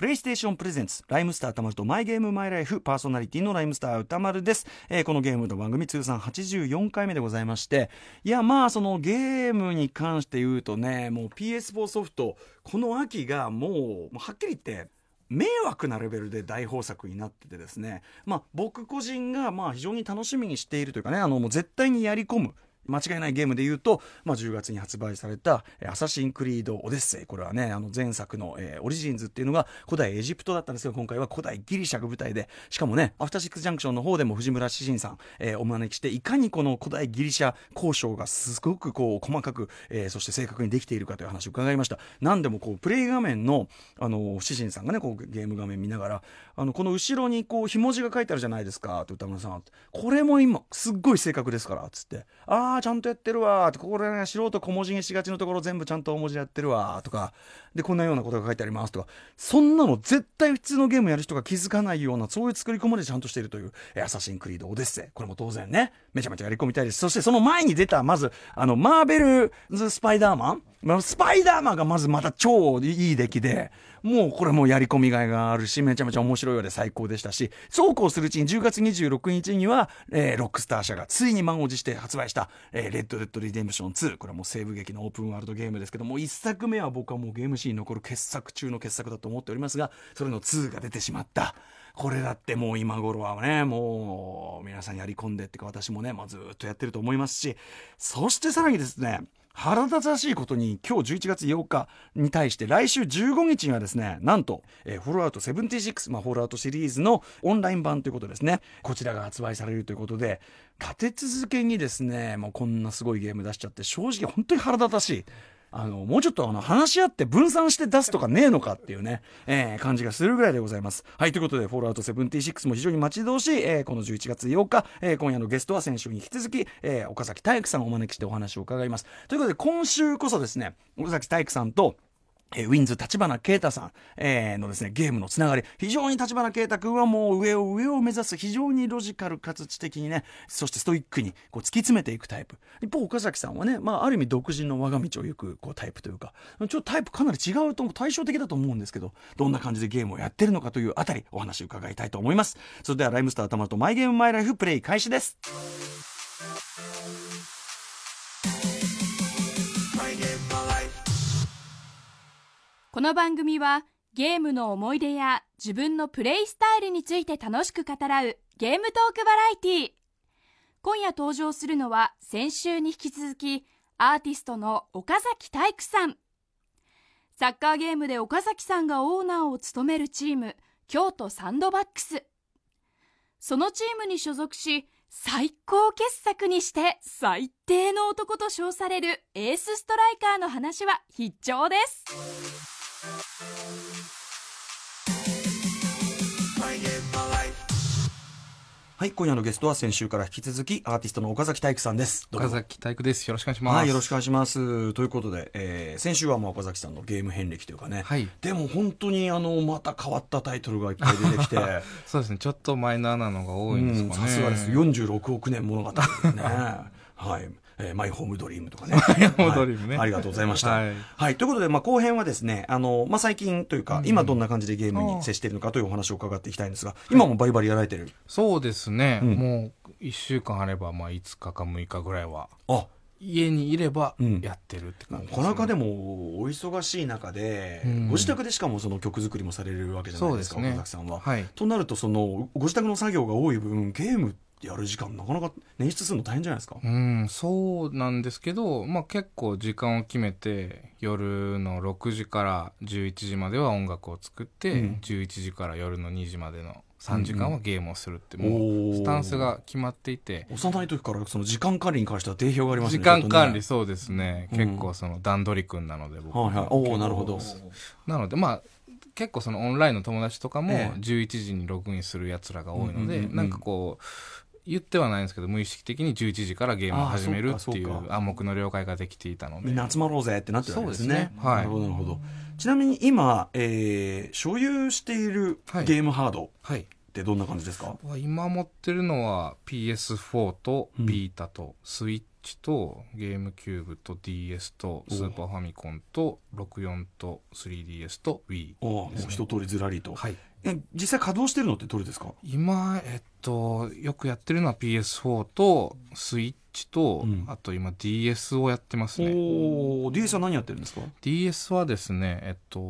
プレイステーションプレゼンツライムスター宇多丸とマイゲームマイライフパーソナリティのライムスター宇多丸です、えー、このゲームの番組通算84回目でございまして。いやまあそのゲームに関して言うとねもう PS4 ソフトこの秋がもうはっきり言って迷惑なレベルで大豊作になっててですね、まあ、僕個人がまあ非常に楽しみにしているというかねあのもう絶対にやり込む間違いないゲームで言うと、まあ、10月に発売された「アサシン・クリード・オデッセイ」これはねあの前作の、えー、オリジンズっていうのが古代エジプトだったんですが今回は古代ギリシャが舞台でしかもねアフターシックス・ジャンクションの方でも藤村シシンさん、えー、お招きしていかにこの古代ギリシャ考証がすごくこう細かく、えー、そして正確にできているかという話を伺いました。何でもこうプレイ画面のあの詩人さんがねこうゲーム画面見ながらあのこの後ろにこうひも字が書いてあるじゃないですかって歌村さん。これも今すっごい正確ですからっつって。あああちゃんとやってるわわこれね素人小文字にしがちのところ全部ちゃんと大文字やってるわとかでこんなようなことが書いてありますとか。そんなの絶対普通のゲームやる人が気づかないようなそういう作り込まれちゃんとしているという「アサシンクリードオデッセイ」これも当然ねめちゃめちゃやり込みたいです。そしてその前に出たまずあのマーベル・スパイダーマン、スパイダーマンがまずまた超いい出来で、もうこれもやり込みがいがあるし、めちゃめちゃ面白いようで最高でしたし、そうこうするうちに10月26日には、えー、ロックスター社がついに満を持して発売した、えー、レッド・デッド・リデンプション2。これはもう西部劇のオープンワールドゲームですけども、1作目は僕はもうゲームシーンに残る傑作中の傑作だと思っておりますが、それの2が出てしまった。これだってもう今頃はね、もう皆さんやり込んでってか私もね、まあ、ずっとやってると思いますし、そしてさらにですね、腹立たしいことに今日11月8日に対して来週15日にはですねなんと、えー、フォローアウト76、まあ、フォローアウトシリーズのオンライン版ということですね。こちらが発売されるということで立て続けにですねもうこんなすごいゲーム出しちゃって正直本当に腹立たしい。あの、もうちょっとあの、話し合って分散して出すとかねえのかっていうね、えー、感じがするぐらいでございます。はい、ということで、フォールアウト76も非常に待ち遠しい、えー、この11月8日、えー、今夜のゲストは先週に引き続き、えー、岡崎体育さんをお招きしてお話を伺います。ということで、今週こそですね、岡崎体育さんと、えー、ウィンズ立花啓太さん、えー、のですね、ゲームのつながり。非常に立花啓太君はもう上を上を目指す非常にロジカルかつ知的にね、そしてストイックにこう突き詰めていくタイプ。一方、岡崎さんはね、まあ、ある意味独自の我が道を行くこうタイプというか、ちょっとタイプかなり違うと、対照的だと思うんですけど、どんな感じでゲームをやってるのかというあたり、お話を伺いたいと思います。それでは、ライムスター頭とマイゲームマイライフプレイ開始です。この番組はゲームの思い出や自分のプレイスタイルについて楽しく語らうゲームトークバラエティー。今夜登場するのは先週に引き続きアーティストの岡崎体育さん。サッカーゲームで岡崎さんがオーナーを務めるチーム京都サンドバックス。そのチームに所属し最高傑作にして最低の男と称されるエースストライカーの話は必聴です。はい、今夜のゲストは先週から引き続きアーティストの岡崎体育さんです。岡崎体育です。よろしくお願いします。はい、よろしくお願いします。ということで、えー、先週はもう岡崎さんのゲーム遍歴というかね、はい、でも本当にあのまた変わったタイトルがいっぱい出てきて、そうですね、ちょっとマイナーなのが多いんですかね。さすがです。46億年物語ですね。はい。えー、マイホームドリームとかね。マイホームドリームね、はい、ありがとうございました。はい、はい、ということで、まあ、後編はですね、あの、まあ、最近というか、うん、今どんな感じでゲームに接しているのかというお話を伺っていきたいんですが、今もバリバリやられてる、そうですね、うん、もう1週間あれば、まあ、5日か6日ぐらいは。あ。家にいればやってるって感じ、ね、なかなかでもお忙しい中で、うん、ご自宅でしかもその曲作りもされるわけじゃないですか、岡崎さんは。はい、となるとそのご自宅の作業が多い分ゲームってやる時間なかなか捻出するの大変じゃないですか？うんそうなんですけど、まあ、結構時間を決めて夜の6時から11時までは音楽を作って、うん、11時から夜の2時までの3時間はゲームをするって、もうスタンスが決まっていて。幼い時からその時間管理に関しては定評がありますね時間管理そうですね、うん、結構その段取り君なので僕。は、はいはい、おなるほど。なのでまあ結構そのオンラインの友達とかも11時にログインするやつらが多いので、なんかこう言ってはないんですけど無意識的に11時からゲームを始めるっていう暗黙の了解ができていたので。みんな集まろうぜってなってるんですね。はいなるほどなるほど。ちなみに今、えー、所有しているゲームハードってどんな感じですか、はい、今持ってるのは PS4 とビータとスイッチとゲームキューブと DS とスーパーファミコンと64と 3DS と Wii おもう一通りずらりと、はい。え実際稼働してるのってどれですか？今えっとよくやってるのは PS4 とスイッチと、うん。あと今 DS をやってますね。おお DS は何やってるんですか？DS はですねえっと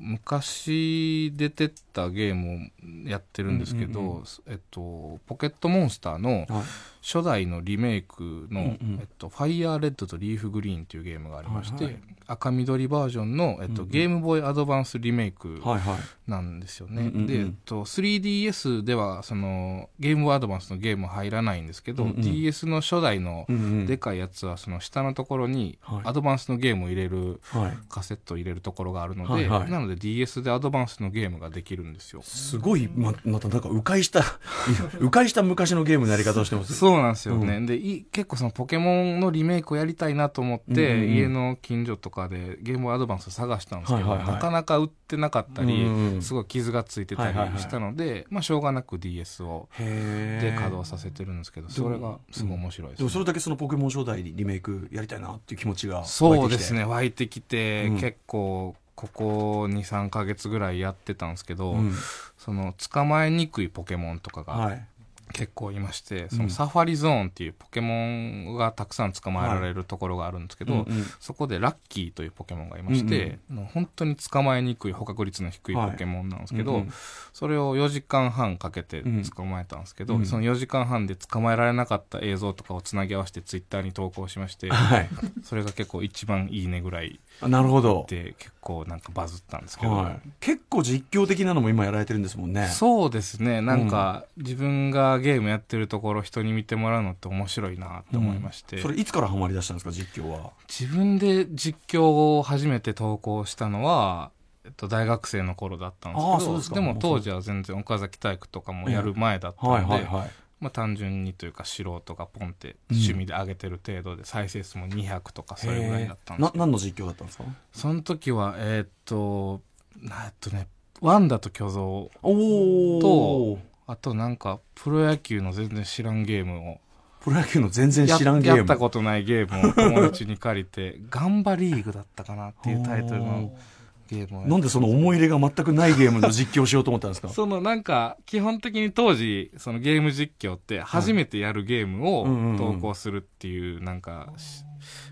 昔出てったゲームをやってるんですけど、うんうんうん。えっとポケットモンスターのはい初代のリメイクの、うんうん。えっと、ファイヤーレッドとリーフグリーンっていうゲームがありまして、はいはい。赤緑バージョンの、えっとゲームボーイアドバンスリメイクなんですよね。で、えっと、3DS ではそのゲームボーイアドバンスのゲームは入らないんですけど、うんうん。DS の初代のでかいやつはその下のところにはい。アドバンスのゲームを入れるはい。カセットを入れるところがあるので、はいはい。なので DS でアドバンスのゲームができるんですよ。すごいままたなんか迂回した 迂回した昔のゲームのやり方をしてますそうなんですよね。うでい、結構そのポケモンのリメイクをやりたいなと思って、うんうんうん。家の近所とかでゲームアドバンスを探したんですけど、はいはいはい。なかなか売ってなかったり、うんうんすごい傷がついてたはいはいはい。りしたので、まあしょうがなく DS をで稼働させてるんですけど、それがすごい面白いです、でもそれだけそのポケモン初代リメイクやりたいなっていう気持ちが湧いてきて。そうですね、湧いてきて、うん。結構、ここ2、3ヶ月ぐらいやってたんですけど、うん。その捕まえにくいポケモンとかがはい結構いまして、うん。そのサファリゾーンっていうポケモンがたくさん捕まえられるところがあるんですけど、うんうん。そこでラッキーというポケモンがいまして、もう本当に捕まえにくい捕獲率の低いポケモンなんですけど、うんうんそれを4時間半かけて捕まえたんですけど、うんその4時間半で捕まえられなかった映像とかをつなぎ合わせてツイッターに投稿しまして、はい。それが結構一番いいねぐらいあなるほど、で結構なんかバズったんですけど、はい、結構実況的なのも今やられてるんですもんね。そうですね。なんか自分がゲームやってるところ人に見てもらうのって面白いなと思いまして、それいつからハマり出したんですか実況は？自分で実況を初めて投稿したのは、えっと、大学生の頃だったんですけどああそうですか。でも当時は全然岡崎体育とかもやる前だったので、はいはいはい。まあ、単純にというか素人がポンって趣味で上げてる程度で再生数も200とかそれぐらいだったんですけ何の実況だったんですか？その時はえーっとなえっとねワンダと巨像おおあとなんかプロ野球の全然知らんゲームを。プロ野球の全然や知らんゲーム。やったことないゲームを友達に借りて「ガンバリーグ」だったかなっていうタイトルのゲームをなんでその思い入れが全くないゲームの実況をしようと思ったんですか？そのなんか基本的に当時そのゲーム実況って初めてやるゲームを投稿するっていうなんかし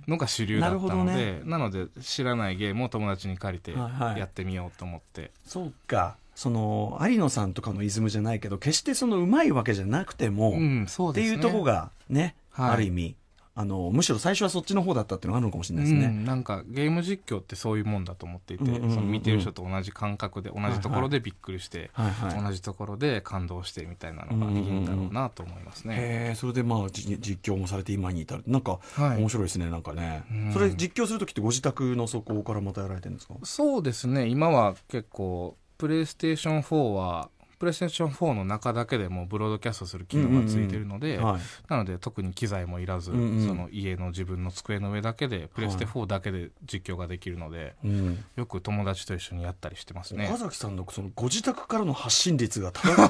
のが主流だったのでな,、ので知らないゲームを友達に借りてやってみようと思って、そうかその有野さんとかのイズムじゃないけど決してそのうまいわけじゃなくても、うんね。っていうとこがね、はい。ある意味あのむしろ最初はそっちの方だったっていうのがあるのかもしれないですね、うん、なんかゲーム実況ってそういうもんだと思っていて、うんうんうんうん。その見てる人と同じ感覚で同じところでびっくりして、はいはい。同じところで感動してみたいなのがいいんだろうなと思いますね。へえそれでまあじ実況もされて今に至る。なんかはい。面白いですねなんかね、うん。それ実況する時ってご自宅のそこからまたやられてるんですか？そうですね。今は結構プレイステーション4はプレイステーション4の中だけでもブロードキャストする機能がついてるので、はい。なので特に機材もいらず、その家の自分の机の上だけでプレステ4だけで実況ができるので、うん、よく友達と一緒にやったりしてますね。岡。崎さんのそのご自宅からの発信率がただ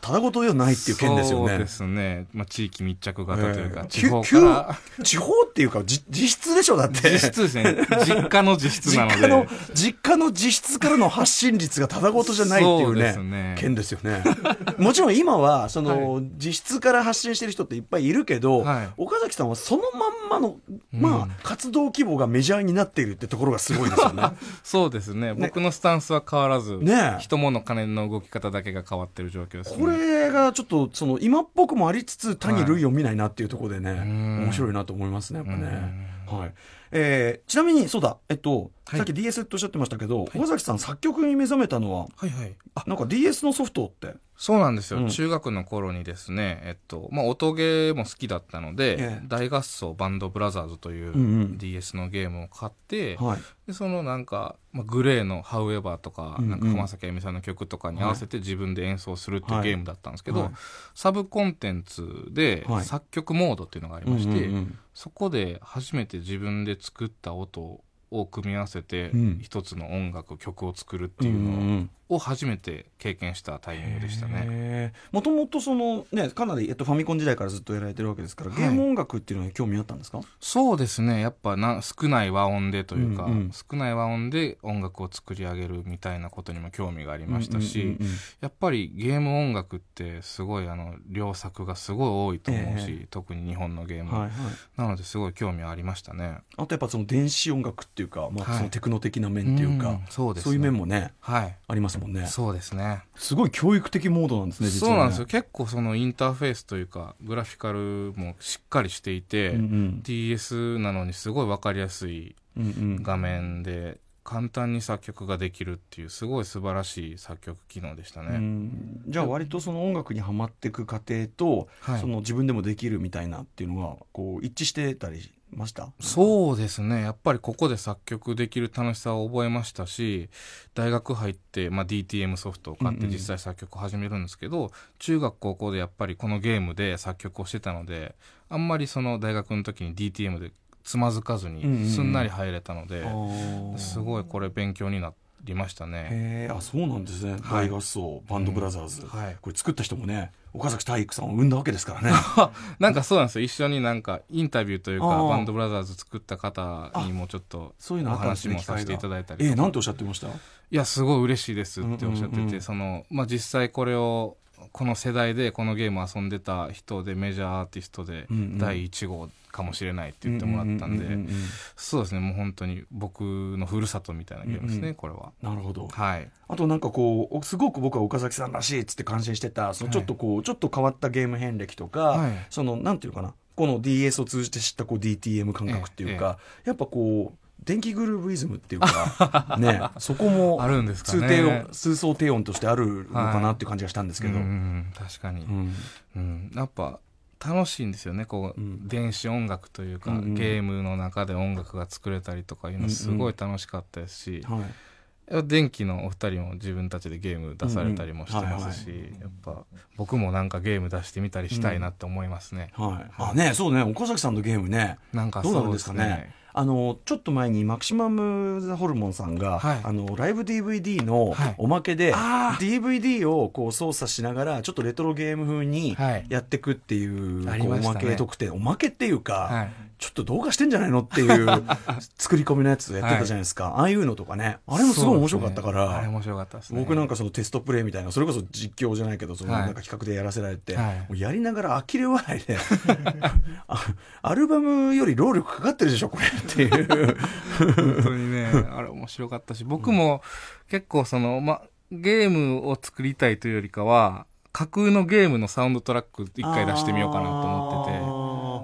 ただごとではないっていう件ですよね。そうですね、まあ、地域密着型というか、ええ。地方から。地方っていうかじ実質でしょだって。実質ですね。実家の実質なので。実家の実家の実質からの発信率がただごとじゃないっていうね。すね。件ですよね。もちろん今はその、実質から発信してる人っていっぱいいるけど、はい。岡崎さんはそのまんまの、まあうん活動規模がメジャーになっているってところがすごいですよね。そうですね。僕のスタンスは変わらず、ね。え人物金の動き方だけが変わってる状況ですね。これがちょっとその今っぽくもありつつ他に類を見ないなっていうところでね、ん。面白いなと思いますねやっぱね、はい。えーちなみにそうだ。えっと、はい。さっき DS っておっしゃってましたけど、岡崎さん作曲に目覚めたのははいはい。あなんか DS のソフトって？そうなんですよ、うん。中学の頃にですね、えっとまあ、音ゲーも好きだったので、ええ。大合奏バンドブラザーズといううんうん。DS のゲームを買って、はい。でそのなんか、まあ、グレーの「However」とか,、うんうん。なんか浜崎あゆみさんの曲とかに合わせて自分で演奏するっていうはいゲームだったんですけど、はい。サブコンテンツではい。作曲モードっていうのがありまして、うんうんうん。そこで初めて自分で作った音を組み合わせてうん。一つの音楽曲を作るっていうのをんを初めて経験したタイミングでしたね。もともとそのねかなり、えっと、ファミコン時代からずっとやられてるわけですから、ゲーム音楽っていうのに興味あったんですか？そうですね。やっぱな少ない和音でというか、うんうん。少ない和音で音楽を作り上げるみたいなことにも興味がありましたし、やっぱりゲーム音楽ってすごいあの良作がすごい多いと思うし、え特に日本のゲーム、はいはい、なのですごい興味ありましたね。あとやっぱその電子音楽っていうか、まあ、はい。そのテクノ的な面っていうか、んそうですね。そういう面もねはい。ありますもんね。そうですね。すごい教育的モードなんですね実はね。そうなんですよ。結構そのインターフェースというかグラフィカルもしっかりしていて、うん DS なのにすごい分かりやすいうんうん。画面で簡単に作曲ができるっていうすごい素晴らしい作曲機能でしたうね、ん。じゃあ割とその音楽にはまっていく過程と、はい。その自分でもできるみたいなっていうのがこう一致してたりしました？そうですね。やっぱりここで作曲できる楽しさを覚えましたし大学入って、まあ、DTM ソフトを買っうんうん。て実際作曲を始めるんですけど、中学高校でやっぱりこのゲームで作曲をしてたのであんまりその大学の時に DTM でつまずかずうんうんにすんなり入れたので、あー。すごいこれ勉強になりましたね。へえあそうなんですね、はい。大合奏バンドブラザーズ、はい。これ作った人もね岡崎体育さんを生んだわけですからね。なんかそうなんですよ。一緒になんかインタビューというかバンドブラザーズ作った方にもちょっとそういうの話もさせていただいたりええなんておっしゃってました？いやすごい嬉しいですっておっしゃってて、うんうんうん。そのまあ、実際これをこの世代でこのゲームを遊んでた人でメジャーアーティストで第1号かもしれないって言ってもらったんで、そうですねもう本当に僕のふるさとみたいなゲームですね、うんうんこれは。なるほど。はい。あとなんかこうすごく僕は岡崎さんらしいっつって感心してたそのちょっとこう、ちょっと変わったゲーム遍歴とか、はい。そのなんていうかなこの DS を通じて知ったこう DTM 感覚っていうか、やっぱこう電気グルーヴイズムっていうかね そこもあるんですか低音数層低音としてあるのかなっていう感じがしたんですけど、うんうん確かに、うん。うん、やっぱ楽しいんですよね。こう、うん。電子音楽というか、うんうん。ゲームの中で音楽が作れたりとかいうのすごい楽しかったですし、はい。電気のお二人も自分たちでゲーム出されたりもしてますし、やっぱ僕もなんかゲーム出してみたりしたいなって思いますね、はい、あねそうね。岡崎さんのゲームね。なんかどうなるんでそうですすかねねあのちょっと前にマキシマム・ザ・ホルモンさんが、はい。あのライブ DVD のはい。おまけで、あ DVD をこう操作しながらちょっとレトロゲーム風にはい。やっていくっていう,、ありこうおまけ特典。おまけっていうか、はい。ちょっと動画してんじゃないのっていう 作り込みのやつやってたじゃないですか、ああいうのとかね。あれもすごい面白かったから、僕なんかそのテストプレイみたいなそれこそ実況じゃないけどそのはい。なんか企画でやらせられて、やりながら呆れ笑いで。あアルバムより労力かかってるでしょこれっていう。本当にねあれ面白かったし僕も結構その、ま、ゲームを作りたいというよりかは架空のゲームのサウンドトラック一回出してみようかなと思ってて。て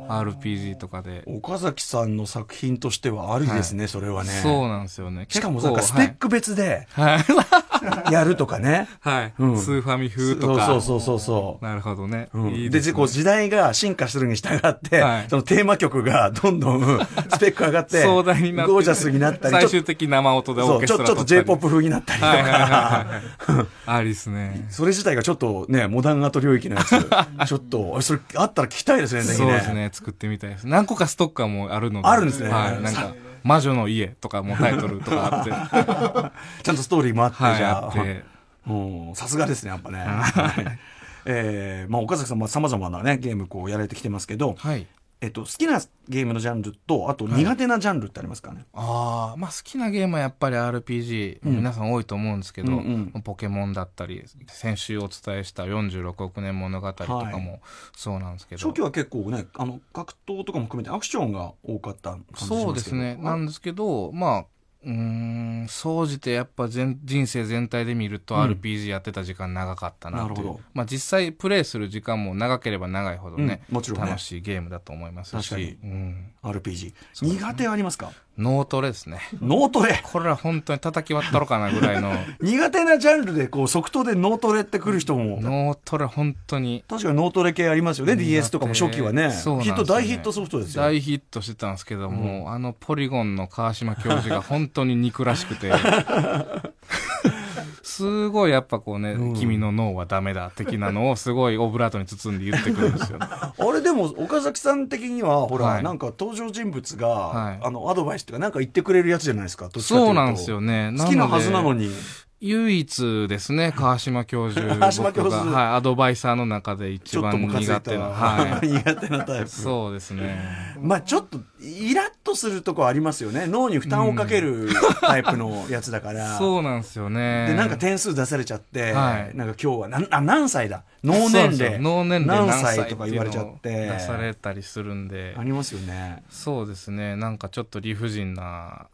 RPG とかで。岡崎さんの作品としてはありですね、それはね。そうなんですよね。しかもなんかスペック別ではい。はい、やるとかね、はい。うん。スーファミ風とか。そうそうそうそうなるほどね、うん。いいでこう時代が進化するに従って、はい。そのテーマ曲がどんどんスペック上がって壮大になってゴージャスになったり最終的に生音でオーケストラそうちょっと J-POP 風になったりとか、はいはいはいはい ありですね。それ自体がちょっとね、モダンアート領域のやつ、ちょっと、それあったら聞きたいですね、ぜひそうですね作ってみたいです。何個かストッカーもあるので。あるんですね。はい、なんか魔女の家とかもタイトルとかあって。は ちゃんとストーリーもあって、いじゃあ、あって。うん。さすがですね、やっぱね。はい。えーまあ、岡崎さんもさまざまなね、ゲームこうやられてきてますけど、はいえっと、好きなゲームのジャンルと、あと苦手なジャンルってありますかね？ああまあ好きなゲームはやっぱり RPG、うん。皆さん多いと思うんですけど、うんうん。ポケモンだったり先週お伝えした46億年物語とかはい。もそうなんですけど、初期は結構ね、あの、格闘とかも含めてアクションが多かった感じしますそうですね。なんですけどまあうーん総じてやっぱ全人生全体で見るとうん。RPG やってた時間長かったなう、なるほど。まあ実際プレイする時間も長ければ長いほどね、うんもちろんね。楽しいゲームだと思いますし、うん、RPG。苦手はありますか？脳トレですね。脳トレ。これは本当に叩き割ったろかなぐらいの。苦手なジャンルでこう即答で脳トレってくる人も。脳トレ本当に。確かに脳トレ系ありますよね DS とかも初期はね。そうなんですよね。ヒット大ヒットソフトですよ。大ヒットしてたんですけども、あのポリゴンの川島教授が本当に憎らしくて。すごいやっぱこうね、うん。君の脳はダメだ的なのをすごいオブラートに包んで言ってくるんですよ。あれでも岡崎さん的にはほら、はい。なんか登場人物が、はい。あのアドバイスとかなんか言ってくれるやつじゃないですかかそうなんですよね。好きなはずなのに唯一ですね、川島教授。川島教授僕がはい、アドバイザーの中で一番苦手な。は、はいい。苦手なタイプそうですね。まあちょっとイラッとするとこありますよね脳に負担をかけるタイプのやつだから、そうなんですよね。でなんか点数出されちゃって、はいなんか今日はなんあ何歳だ？脳年齢脳年齢何歳とか言われちゃって出されたりするんであ。りますよねそうですね。なんかちょっと理不尽な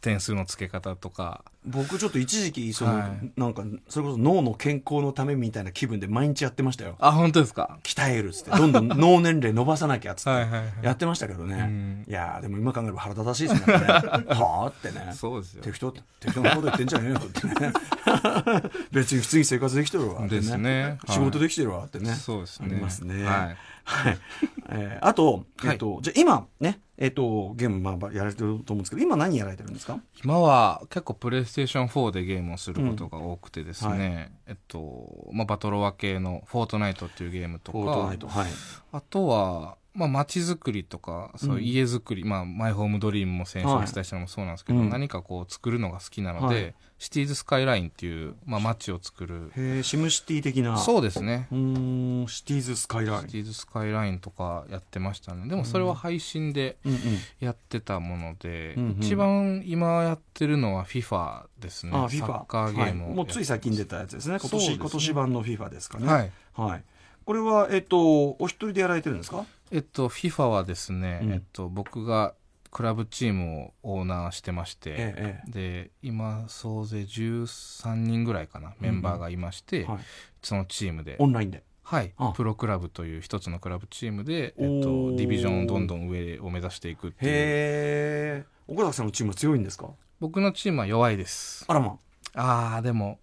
点数の付け方とか。僕ちょっと一時期その、はい。なんかそれこそ脳の健康のためみたいな気分で毎日やってましたよ。あ、本当ですか？鍛えるっつって。どんどん脳年齢伸ばさなきゃっつって。やってましたけどね、うん。いやーでも今考えれば腹立たしいですね。はあってね。そうですよ。適当適当なこと言ってんじゃねえよってね。別に普通に生活できてるわってね。ですね。はい。仕事できてるわってね。そうですね。ありますね。はい。はい、えーあと、えっとじゃあ今ねえっとゲームまあやられてると思うんですけど今何やられてるんですか？今は結構プレイステーション4でゲームをすることが多くてですね、えっと、まあ、バトロワ系のフォートナイトっていうゲームとフォートナかイトはい。あとは、まあ、街づくりとかそういう家づくり、まあ、マイホームドリームも先週お伝えしたのもそうなんですけど、はいうん。何かこう作るのが好きなので、はい。シティーズスカイラインっていう、まあ、街を作る。へえシムシティ的な。そうですね。うーんシティーズスカイライン。シティーズスカイラインとかやってましたね。でもそれは配信でうんうん。やってたもので、うんうん。一番今やってるのは FIFA ですね。あサ FIFA ッカーゲームをはい、もうつい最近出たやつですね。今年ね。今年版の FIFA ですかね。はい。はい、これはえっとお一人でやられてるんですか？えっと FIFA はですね、うん。えっと僕がクラブチームをオーナーしてまして、ええで今総勢13人ぐらいかなメンバーがいまして、はい。そのチームで。オンラインで。はい。あ。プロクラブという一つのクラブチームで、えっおと、ーディビジョンをどんどん上を目指していくっていう。へえ岡崎さんのチームは強いんですか？僕のチームは弱いです。あらま。ああでも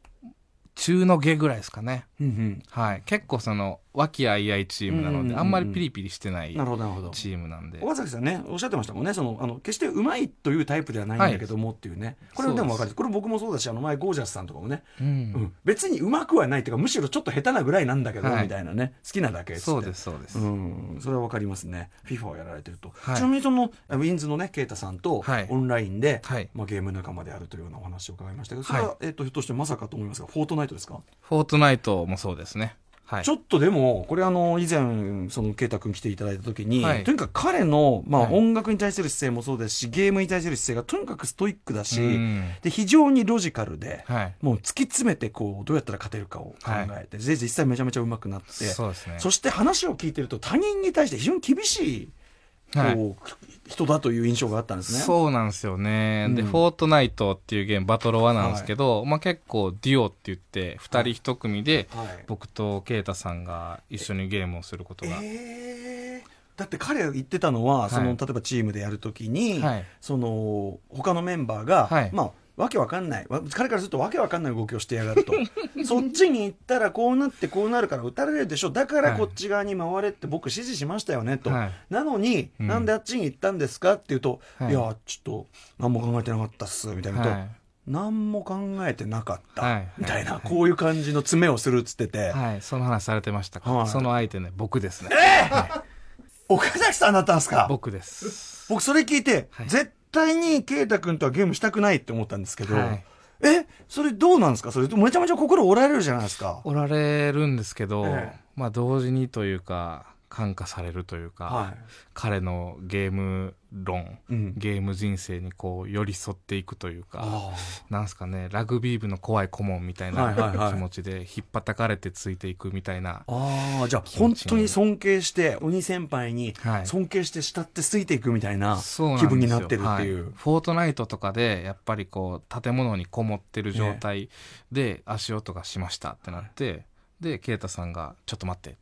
中の下ぐらいですかね。うんうん。はい。結構その和気あいあいチームなので、あんまりピリピリしてないチームなんで。岡崎さんねおっしゃってましたもんね。そのあの決してうまいというタイプではないんだけどもっていうね、これでも分かる。これ僕もそうだしあの前ゴージャスさんとかもね、うん。うん。別にうまくはないっていうかむしろちょっと下手なぐらいなんだけど、はい。みたいなね。好きなだけそうですそうです、うん、それはわかりますね。FIFA をやられてると、はい。ちなみにそのウィンズのね啓太さんとはい。オンラインで、はい。まあ、ゲーム仲間であるというようなお話を伺いましたけどそれは、はえっとひょっとしてまさかと思いますがフォートナイトですか、フォートナイトもそうですねはい。ちょっとでもこれあの以前その啓太君来ていただいた時に、はい。とにかく彼の、まあはい。音楽に対する姿勢もそうですしゲームに対する姿勢がとにかくストイックだし、うん。で非常にロジカルで、はい。もう突き詰めてこうどうやったら勝てるかを考えて、で実際めちゃめちゃ上手くなってそね。そして話を聞いてると他人に対して非常に厳しい、はい。人だという印象があったんですね。そうなんですよね、でうん。フォートナイトっていうゲームバトロワなんですけど、まあ、結構デュオって言って2人1組ではい。僕と啓太さんが一緒にゲームをすることが、えー。だって彼が言ってたのは、そのはい例えばチームでやるときに、はい。その他のメンバーが、はい。まあわけわかんない。わ彼からするとわけわかんない動きをしてやがると。そっちに行ったらこうなってこうなるから打たれるでしょ。だからはい。こっち側に回れって僕指示しましたよねと、はい。なのに、うん。なんであっちに行ったんですかって言うと、はい。い、やちょっと何も考えてなかったっすみたいなと、はい。何も考えてなかった、はい。みたいな、はい。こういう感じの詰めをするっつってて、はい、その話されてましたか、はい。その相手ね僕ですね、岡崎さんだったんですか？僕です。僕それ聞いて、はい。絶対に圭太君とはゲームしたくないって思ったんですけど、はい。えそれどうなんですか？それめちゃめちゃ心折られるじゃないですか。おられるんですけど、ええ。まあ同時にというか感化されるというか、は彼のゲーム論い。うん。ゲーム人生にこう寄り添っていくというかあなんすかねラグビー部の怖い顧問みたいなはいはいはい気持ちで引っ張かれてついていくみたいな、あーじゃあ気本当に尊敬して鬼先輩にはい尊敬して慕ってついていくみたいな気分になってるっていう。はいフォートナイトとかでやっぱりこう建物にこもってる状態で足音がしましたってなって、で啓太さんが「ちょっと待って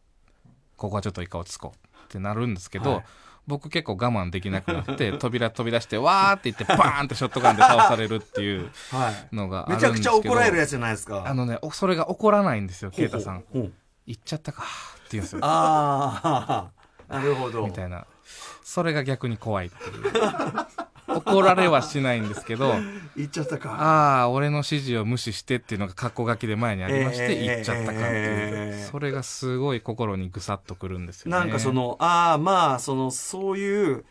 ここはちょっと一回落ち着こう」ってなるんですけど、はい僕結構我慢できなくなって 扉飛び出してわーって言ってバーンってショットガンで倒されるっていうはい。のがあるめちゃくちゃ怒られるやつじゃないですか。あのねおそれが怒らないんですよ啓太さん。行っちゃったかって言うんですよ。ああ、なるほど。みたいな。それが逆に怖いっていう 怒られはしないんですけど 言っちゃったか。ああ俺の指示を無視してっていうのが括弧書きで前にありましてえー言っちゃったかっていう、えーそれがすごい心にぐさっとくるんですよね。なんかその、ああ、まあ、その、そういう、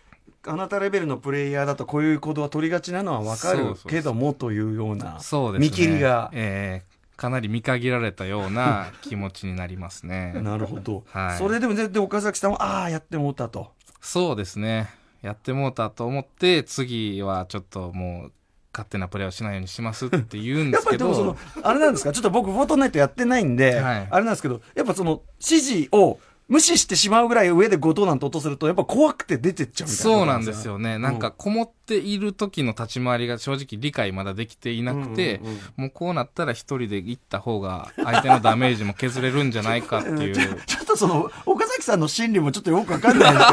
あなたレベルのプレイヤーだとこういう行動は取りがちなのは分かるけどもというようなそうですね。見切りが、えーかなり見限られたような気持ちになりますね。なるほど、はい。それでも絶対岡崎さんはああやってもうたと。そうですねやってもうたと思って次はちょっともう勝手なプレーをしないようにしますって言うんでやっすけど ぱりでもそのあれなんですか？ちょっと僕フォートナイトやってないんで、はい。あれなんですけどやっぱその指示を無視してしまうぐらい上で5等なんて落とするとやっぱ怖くて出てっちゃうみたいなそうなんですよね。なんかこもっている時の立ち回りが正直理解まだできていなくて、うんうんうんもうこうなったら一人で行った方が相手のダメージも削れるんじゃないかっていう。ちょちょっとその、岡崎さんの心理もちょっとよくわかんないんです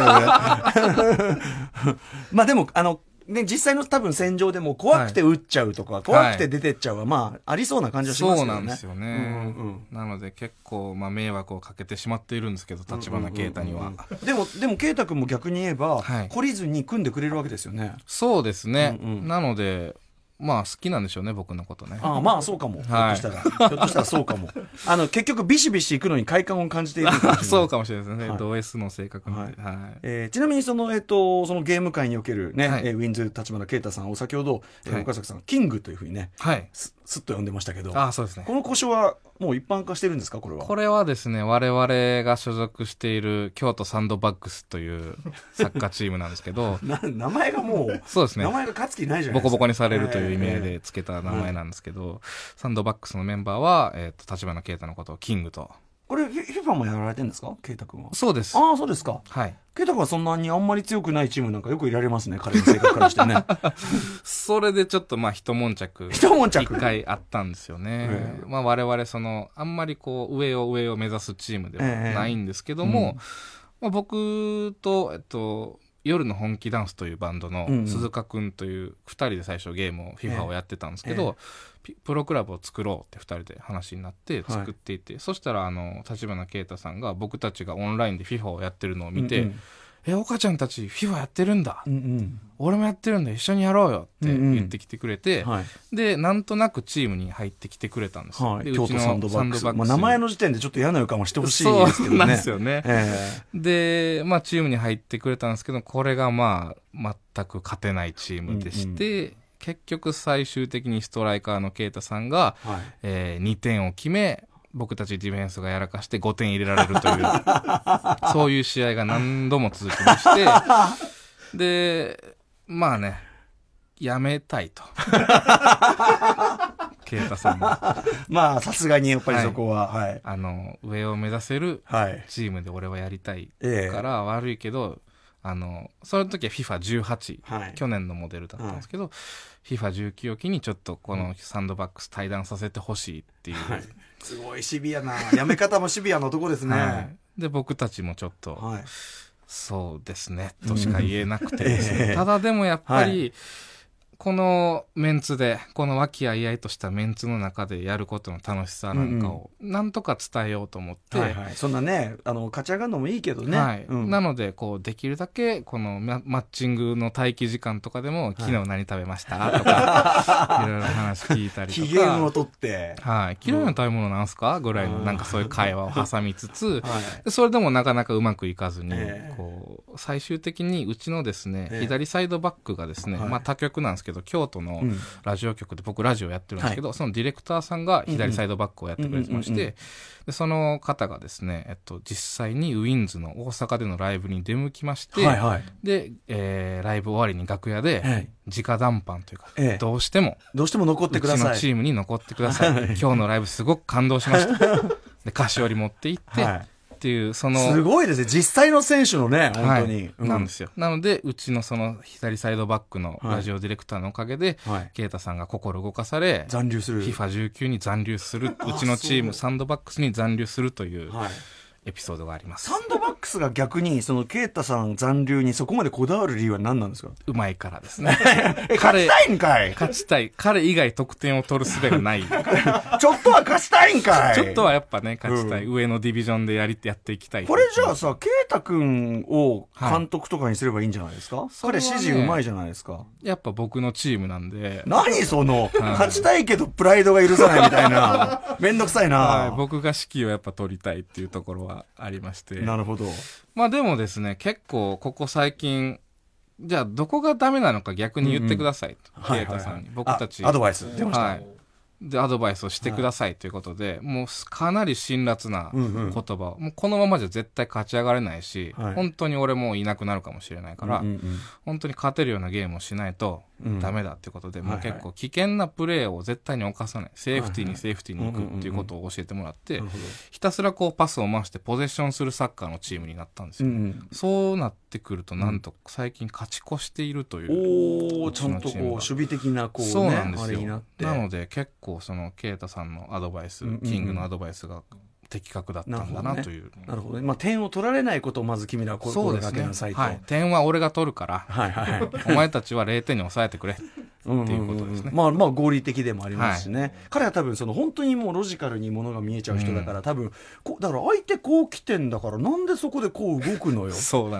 けどね。まあでも、あの、ね、実際の多分戦場でも怖くて撃っちゃうとか、怖くて出てっちゃうは、まあ、ありそうな感じはしますよね。そうなんですよね。うんうんなので結構、まあ、迷惑をかけてしまっているんですけど、立花啓太には。でも、でも、圭太君も逆に言えば、はい懲りずに組んでくれるわけですよね。そうですね。うんうんなので、まあ好きなんでしょうね、僕のことね。ああ、まあ、そうかも。はいひょっとしたら。ひょっとしたらそうかも。あの、結局、ビシビシ行くのに快感を感じているそうかもしれないですね。はいド S の性格なんで。はい。えーちなみにその、えっとそのゲーム界における、ねはいえーウィンズ立花啓太さんを先ほど、えーはい岡崎さんがキングというふうにねはい。すすっと呼んでましたけどああ、そうですねこ。の故障はもう一般化してるんですか？これはこれはですね、我々が所属している京都サンドバッグスというサッカーチームなんですけど、な名前がもう、そうですね名。前が勝つ気ないじゃないですかボコボコにされるという意味で付けた名前なんですけど、サンドバックスのメンバーは、えっ、と、立花啓太のことをキングと。これフィファもやられてるんですか？啓太君は。そうです。ああそうですか。はい。啓太君はそんなにあんまり強くないチームなんかよくいられますね彼の性格からしてね。それでちょっとまあ一悶着。一悶着。一回あったんですよね。ええ。まあ我々その、あんまりこう、上を上を目指すチームではないんですけども、ええうん。まあ僕と、えっと、夜の本気ダンスというバンドの鈴鹿くんという二人で最初ゲームを、ええ。FIFA をやってたんですけど、ピプロクラブを作ろうって二人で話になって作っていて、そしたらあの、立花啓太さんが僕たちがオンラインで FIFA をやってるのを見て、うんえ、岡ちゃんたち FIFA やってるんだ、うんうん。俺もやってるんだ。一緒にやろうよってうんうん。言ってきてくれて、はい。で、なんとなくチームに入ってきてくれたんです。よ。はい、で京都サンドバックス。まあ、名前の時点でちょっと嫌な予感はしてほしいですけどね。そうなんですよね。えで、まあチームに入ってくれたんですけど、これがまあ全く勝てないチームでして、結局最終的にストライカーのケイタさんが、えはい。え2点を決め、僕たちディフェンスがやらかして5点入れられるという、そういう試合が何度も続きまして、で、まあね、やめたいと。ケイタさんも。まあさすがにやっぱりそこははい。あの、上を目指せるはい、チームで俺はやりたいええ。から悪いけど、あの、その時は FIFA18、はい。去年のモデルだったんですけど、FIFA19 を機にちょっとこのサンドバックス対談させてほしいっていう。はい。すごいシビアなやめ方もシビアなとこですね、はい。で、僕たちもちょっと、はい。そうですね、としか言えなくてですね、ええ。ただでもやっぱり、はこのメンツで、この和気あいあいとしたメンツの中でやることの楽しさなんかを、なんとか伝えようと思って、はいはい、そんなねあの勝ち上がるのもいいけどね、はい。うん。なのでこうできるだけこのママッチングの待機時間とかでも、昨日何食べました？とかいろいろ話聞いたりとか。機嫌を取って、はい、昨日の食べ物なんすか？ぐらいのうん。なんかそういう会話を挟みつつ、はい。でそれでもなかなかうまくいかずに、ええ。こう最終的にうちのですね、ええ。左サイドバックがですね、はい。まあ他局なんですけど京都のうん。ラジオ局で僕ラジオやってるんですけど、そのディレクターさんが左サイドバックをやってくれてまして、でその方がですね、えっと、実際にウィンズの大阪でのライブに出向きまして、はいはい。で、えーライブ終わりに楽屋で、はい。直談判というか、ええ。どうしても、どうしても残ってうちのください。チームに残ってください。今日のライブすごく感動しました。で、菓子折り持って行って、はいっていう、その、すごいですね。実際の選手のね本当に、はいうん。なんですよ。なので、うちのその左サイドバックのはい。ラジオディレクターのおかげで、はい。ケイタさんが心動かされ、残留する。FIFA19 に残留する、うちのチーム、サンドバックスに残留するというはいエピソードがありますサ。ンドバックスが逆にそのケイタさん残留にそこまでこだわる理由は何なんですか？うまいからですね。え勝ちたいんかい？勝ちたい。彼以外得点を取る術がない。ちょっとは勝ちたいんかい？ちょっとはやっぱね、勝ちたい。上のディビジョンでやり、やっていきたい。これじゃあさ、ケイタ君を監督とかにすればいいんじゃないですか、はね指示うまいじゃないですか。やっぱ僕のチームなんで、何その、勝ちたいけどプライドが許さないみたいな。めんどくさいな。はい、僕が指揮をやっぱ取りたいっていうところはありまして。なるほど。まあでもですね、結構ここ最近、じゃあどこがダメなのか逆に言ってくださいと、はいケイタさんに、はいはい僕たち。あアドバイス出ました。はい。でアドバイスをしてくださいということで、もうかなり辛辣なうんうん。言葉を、もうこのままじゃ絶対勝ち上がれないし、はい。本当に俺もういなくなるかもしれないから、うんうん本当に勝てるようなゲームをしないとうんダメだっていうことで、もうはい。はい結構危険なプレーを絶対に犯さない。セーフティーにセーフティーに行うんうんうんくっていうことを教えてもらってひたすらこうパスを回してポゼッションするサッカーのチームになったんですよ。うんうんそうなってくると、なんと最近勝ち越しているという。おおちゃんとこう守備的なこうねそうなんですよ。なので結構その啓太さんのアドバイス、うんうんうん。キングのアドバイスが的確だったんだなという。なるほどね。まあ点を取られないことをまず君らは心がけなさいと。はい、点は俺が取るからはいはい。お前たちは0点に抑えてくれうんっていうことですね。まあまあ合理的でもありますしね、彼は多分その本当にもうロジカルにものが見えちゃう人だから、多分こうだから相手こう来てんだからなんでそこでこう動くのよ？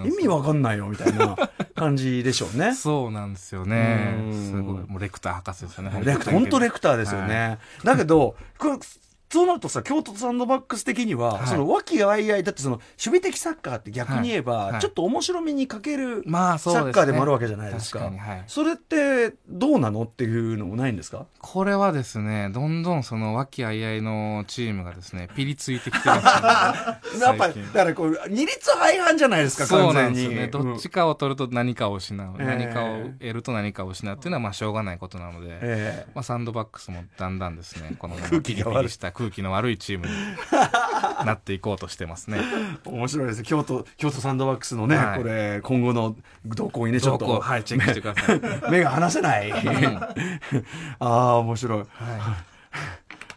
意味わかんないよみたいな感じでしょうね。そうなんですよね。うん。すごい。もうレクター博士ですよね。レクター本当レクターですよはね、だけどこれそうなるとさ京都サンドバックス的には、はい。その和気あいあいだってその守備的サッカーって逆に言えば、はい。はい。ちょっと面白みに欠けるサッカーでもあるわけじゃないですか。確かにはい。それってどうなのっていうのもないんですか？これはですねどんどんその和気あいあいのチームがですねピリついてきてます やっぱりだからこう二律背反じゃないですかそうなんですよね。どっちかを取ると何かを失う。ええ。何かを得ると何かを失うっていうのはまあしょうがないことなので、えまあサンドバックスもだんだんですね、この空気が悪した空気の悪いチームに なっていこうとしてますね。え面白いです。京都京都サンドバックスのね、はい。これ今後の動向にね。ちょっと。はい、チェックしてください。目が離せない。ああ面白い。はい。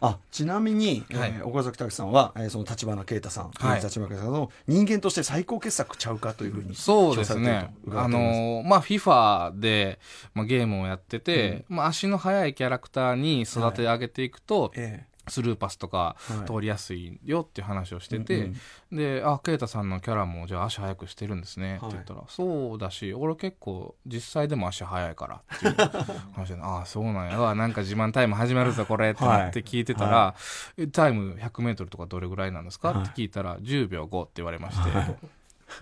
あちなみに、はい。えー岡崎拓さんは、えーその立花啓太さん、はい。立花啓太さんの人間として最高傑作ちゃうかというふうにそうですね。あのーまあ、FIFA で、まあ、ゲームをやってて、まあ、足の速いキャラクターに育て上げていくと、えスルーパスとかはい。通りやすいよっていう話をしてて、うんで、あ、ケイタさんのキャラもじゃあ足速くしてるんですねってはい言ったら、そうだし、俺結構実際でも足速いからっていう話で、ああ、そうなんや。なんか自慢タイム始まるぞこれってなって聞いてたら、はえタイム100メートルとかどれぐらいなんですか、はい。って聞いたら、10秒5って言われまして、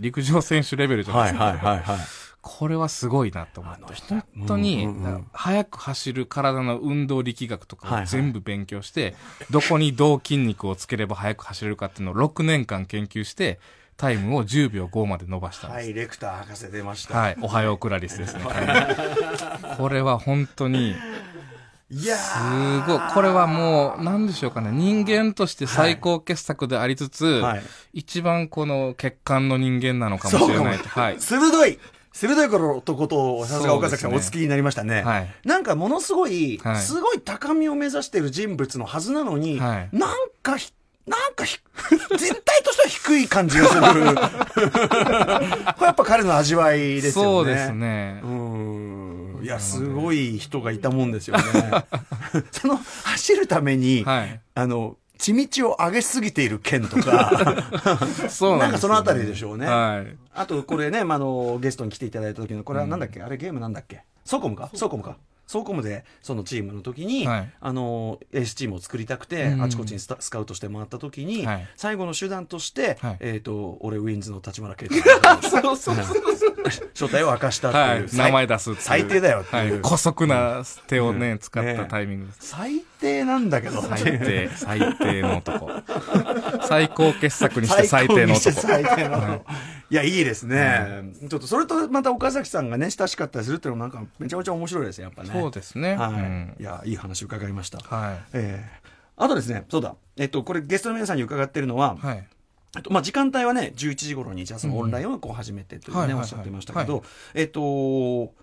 陸上選手レベルじゃないはいですか。これはすごいなと思って本当に、速く走る体の運動力学とかを全部勉強して、どこにどう筋肉をつければ速く走れるかっていうのを6年間研究して、タイムを10秒5まで伸ばしたんです。はいレクター博士出ました、はい。おはようクラリスですね。は いこれは本当に、いやすーごい。これはもう、なんでしょうかね。人間として最高傑作でありつつ、はい一番この血管の人間なのかもしれないと。はい。鋭い鋭い頃とことをさすが岡崎さんお付きになりましたね。はい。なんかものすごい、はい。すごい高みを目指している人物のはずなのに、はい。なんかひなんかひ全体としては低い感じがする。これやっぱ彼の味わいですよね。そうですね。うん。いやすごい人がいたもんですよね。その走るために、はい。あの地道を上げすぎている県とか。そうなんね。かそのあたりでしょうね。はい。あとこれね、まあ、あのゲストに来ていただいた時のこれはなんだっけ、あれゲームなんだっけ？ソコムか？ソコムかソコムでそのチームの時に、はいあのエースチームを作りたくて、うんあちこちにスカウトして回った時に、はい最後の手段として、はいえっ、と俺ウィンズの立花啓太 そうそう正体を明かしたっていう、はい。名前出すって。最低だよっていうはい。姑息な手をね、うん使ったねタイミングです。最低なんだけど最低、最低の男。最高傑作にして最低の男。最低の男いやいいですね、ちょっとそれとまた岡崎さんがね親しかったりするっていうのもなんかめちゃめちゃ面白いですねやっぱね。そうですね。はい、うん。いやいい話伺いました、はええあとですねそうだ。えっとこれゲストの皆さんに伺ってるのは、い。はい。えっとまあ、時間帯はね11時頃にじゃあそのオンラインをこう始めてというね、はいはいはい。おっしゃってましたけど、えっと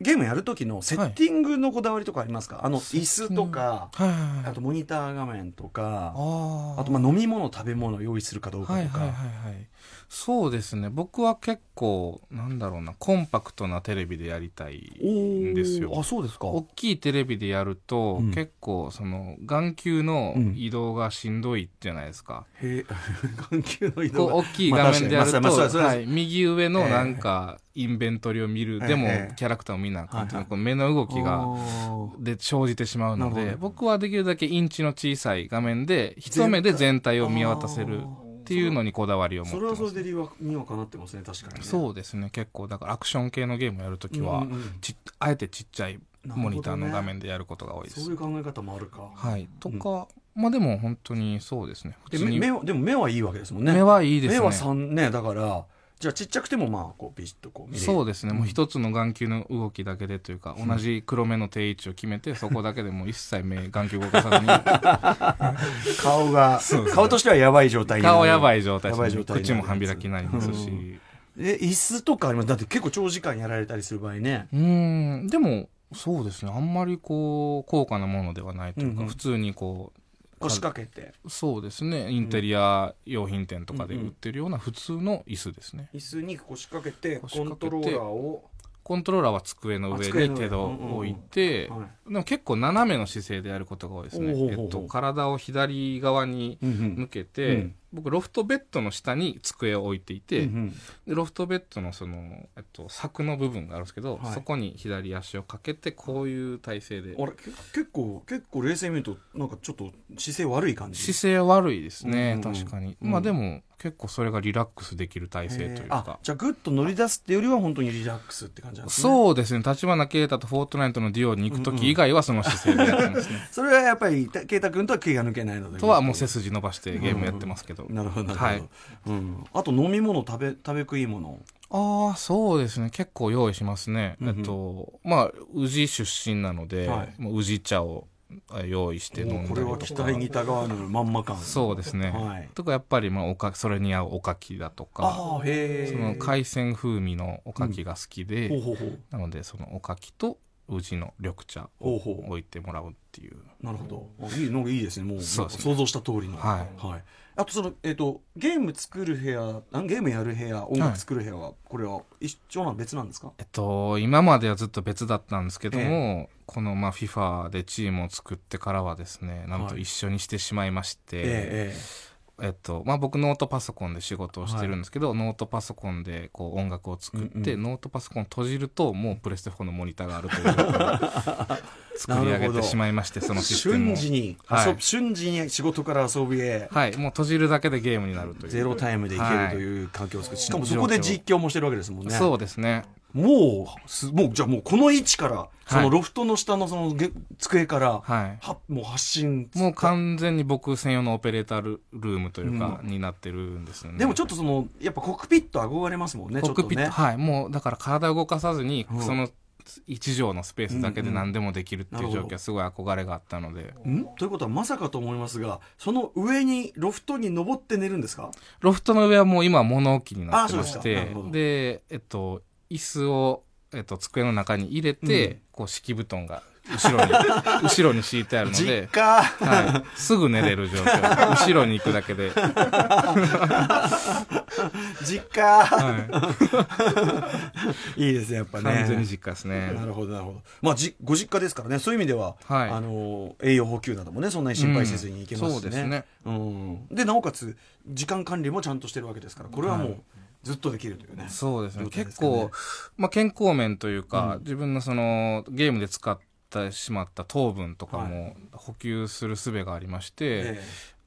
ゲームやる時のセッティングのこだわりとかありますか、あの椅子とか、はいはいあはい。とモニター画面とかああとまあ飲み物食べ物を用意するかどうかとか、はいはいはいはい。そうですね。僕は結構、なんだろうな、コンパクトなテレビでやりたいんですよ。あそうですか。大きいテレビでやると、うん。結構その眼球のうん。移動がしんどいじゃないですか、へえ。眼球の移こ動が。う大きい画面でやると、まあ確かにまあははい、右上のなんかインベントリを見る、ええ。でもええキャラクターを見なあかんっていうのははいはい。こう目の動きあがー。で生じてしまうのでなるほど。僕はできるだけインチの小さい画面で一目で全体を見渡せるっっていうのにこだわりを持ってそれはそれで理由はにはかなってますね確かにね。そうですね。結構だからアクション系のゲームやるときは、うんうんあえてちっちゃいモニターの画面でやることが多いです、そういう考え方もあるか。はい。とか、まあでも本当にそうですね。普で目はでも目はいいわけですもんね。目はいいですね。目は3ねだからじゃあちっちゃくてもまあこうビシッとこうそうですね、もう一つの眼球の動きだけでというか、同じ黒目の定位置を決めて、そこだけでもう一切目、眼球動かさずに、顔がね顔としてはやばい状態顔やばい状態ね。口も半開きになりますし。うん。え椅子とかあります。だって結構長時間やられたりする場合ね。うーん、でも、そうですね、あんまりこう、高価なものではないというか、うんうん。普通にこ腰掛けて。う、そうですね、インテリア用品店とかで売ってるような普通の椅子ですね。椅子に腰掛けて腰コントローラーを、コントローラーは机の上に手を置いて、はい。でも結構斜めの姿勢でやることが多いですね。えっと、体を左側にうん。向けて、うん僕ロフトベッドの下に机を置いていて、うんうん。でロフトベッドのその、えっと、柵の部分があるんですけど、はい。そこに左足をかけてこういう体勢で。あれけ結構結構冷静に見るとなんかちょっと姿勢悪い感じ。姿勢悪いですね、うんうん。うん確かに、うん。まあでも結構それがリラックスできる体勢というか。じゃあグッと乗り出すっていうよりは本当にリラックスって感じなんですね。そうですね立花啓太とフォートナイトのデュオに行く時以外はその姿勢でやってますね、それはやっぱり圭太君とは気が抜けないので。とはもう背筋伸ばしてゲームやってますけど、なるほど。なるほど、はい。うん、あと飲み物食べ食べ食い物。ああそうですね。結構用意しますね、うんうん。えっとまあ宇治出身なので、はい。もう宇治茶をあ用意して飲んだもうこれはりとか北にた側のまんま感。そうですね、はい。とかやっぱりまあおかそれに合うおかきだとかああへえその海鮮風味のおかきが好きで、ほうほうほう。なのでそのおかきと宇治の緑茶を置いてもらうっていう。なるほど。あいいのがいいですね。もうね。想像した通りの。はいあとそのえっ、とゲーム作る部屋あゲームやる部屋音楽作る部屋は、これは一緒なの別なんですか？えっと今まではずっと別だったんですけども、このまあ FIFA でチームを作ってからはですねなんとはい。一緒にしてしまいまして、えええっとまあ、僕ノートパソコンで仕事をしてるんですけど、ノートパソコンでこう音楽を作って、うんノートパソコンを閉じるともうプレステ4のモニターがあるという。作り上げてしまいましてそのシステムを。瞬時にはい。瞬時に仕事から遊びへ。はい。もう閉じるだけでゲームになるという。ゼロタイムでいけるはいという環境を作る、しかもそこで実況もしてるわけですもんね。そうですねもうすもうじゃあもうこの位置からそのはいロフトの下のそのげ机から、はい。はもう発信もう完全に僕専用のオペレータールルームというか、うになってるんですよね。でもちょっとそのやっぱコックピット憧れますもんねコックピット、ちょっとね。はい。もうだから体を動かさずに、うん。その一畳のスペースだけで何でもできるっていううんうん状況はすごい憧れがあったので、ん？ということはまさかと思いますがその上にロフトに登って寝るんですか？ロフトの上はもう今物置になってまして。でえっと椅子を、えっと、机の中に入れて、うん。こう敷布団が後ろに 後ろに敷いてあるの実で、家。はい、すぐ寝れる状況。後ろに行くだけで、実家。はい。いですねやっぱい、ね。完全に実家ですね。なるほどなるほど。まあじご実家ですからね。そういう意味では、はい。あの栄養補給などもねそんなに心配せずにいけますしね、うんそうですね。うん、でなおかつ時間管理もちゃんとしてるわけですからこれはもうはいずっとできるというね、そうですね。すかね。構、まあ、健康面というか、うん。自分のそのゲームで使ってしまった糖分とかはも補給する術がありまして、え